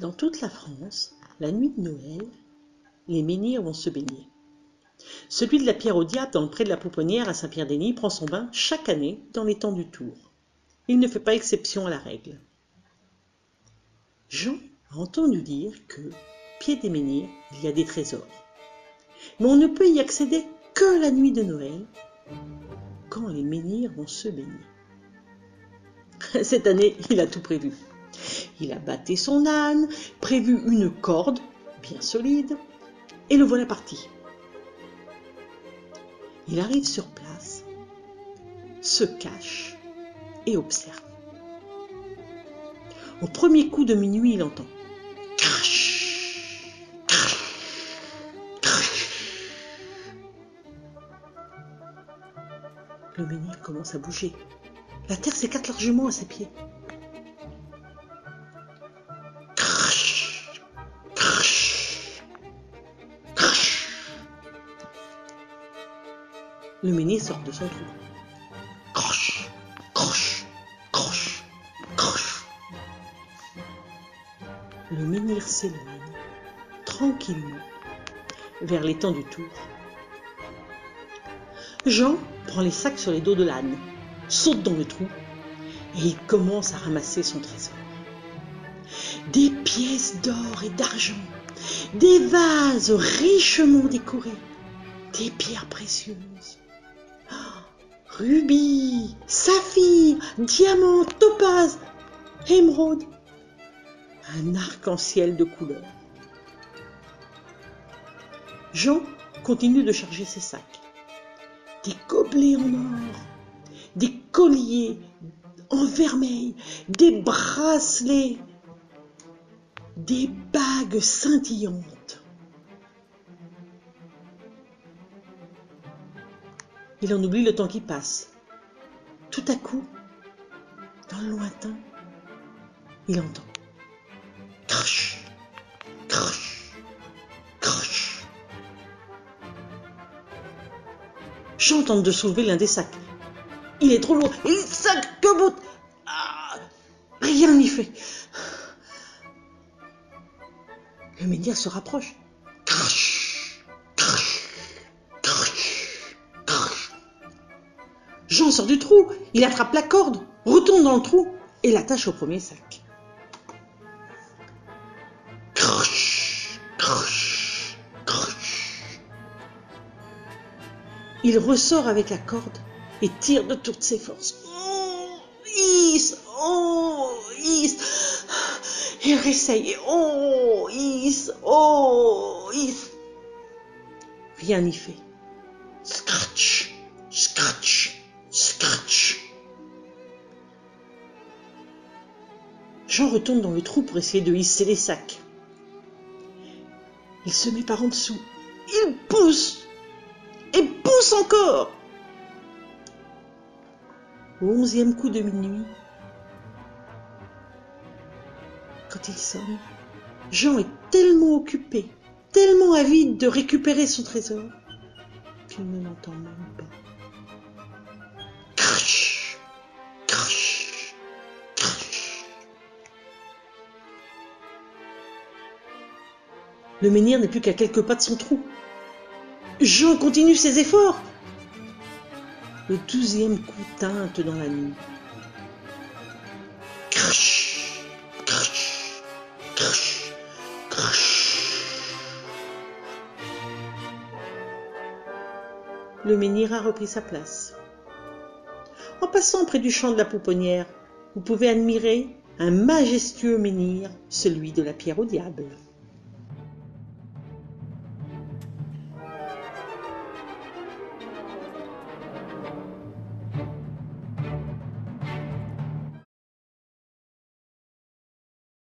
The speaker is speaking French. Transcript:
Dans toute la France, la nuit de Noël, les menhirs vont se baigner. Celui de la Pierre au Diable, dans le pré de la Pouponnière à Saint-Pierre-des-Nies, prend son bain chaque année dans les temps du Tour. Il ne fait pas exception à la règle. Jean a entendu dire que, pied des menhirs, il y a des trésors. Mais on ne peut y accéder que la nuit de Noël, quand les menhirs vont se baigner. Cette année, il a tout prévu. Il a batté son âne, prévu une corde bien solide, et le voilà parti. Il arrive sur place, se cache et observe. Au premier coup de minuit, il entend crash, crash. Le menhir commence à bouger. La terre s'écarte largement à ses pieds. Le menhir sort de son trou. Croche, croche, croche, croche. Le menhir s'éloigne tranquillement vers l'étang du tour. Jean prend les sacs sur les dos de l'âne, saute dans le trou et il commence à ramasser son trésor. Des pièces d'or et d'argent, des vases richement décorés, des pierres précieuses, rubis, saphirs, diamants, topazes, émeraudes, un arc-en-ciel de couleurs. Jean continue de charger ses sacs. Des gobelets en or, des colliers en vermeil, des bracelets, des bagues scintillantes. Il en oublie le temps qui passe. Tout à coup, dans le lointain, il entend. Crash, crash, crash. Jean tente de soulever l'un des sacs. Il est trop lourd. Il sac que bout. Ah, rien n'y fait. Le menhir se rapproche. Du trou. Il attrape la corde, retourne dans le trou et l'attache au premier sac. Il ressort avec la corde et tire de toutes ses forces. Oh, Is, oh, Is. Il réessaye. Oh, Is, oh, Is. Rien n'y fait. Jean retourne dans le trou pour essayer de hisser les sacs. Il se met par en dessous. Il pousse et pousse encore. Au onzième coup de minuit, quand il sonne, Jean est tellement occupé, tellement avide de récupérer son trésor, qu'il ne l'entend même pas. Le menhir n'est plus qu'à quelques pas de son trou. Jean continue ses efforts. Le douzième coup teinte dans la nuit. Crash, crash, crash, crash. Le menhir a repris sa place. En passant près du champ de la pouponnière, vous pouvez admirer un majestueux menhir, celui de la pierre au diable.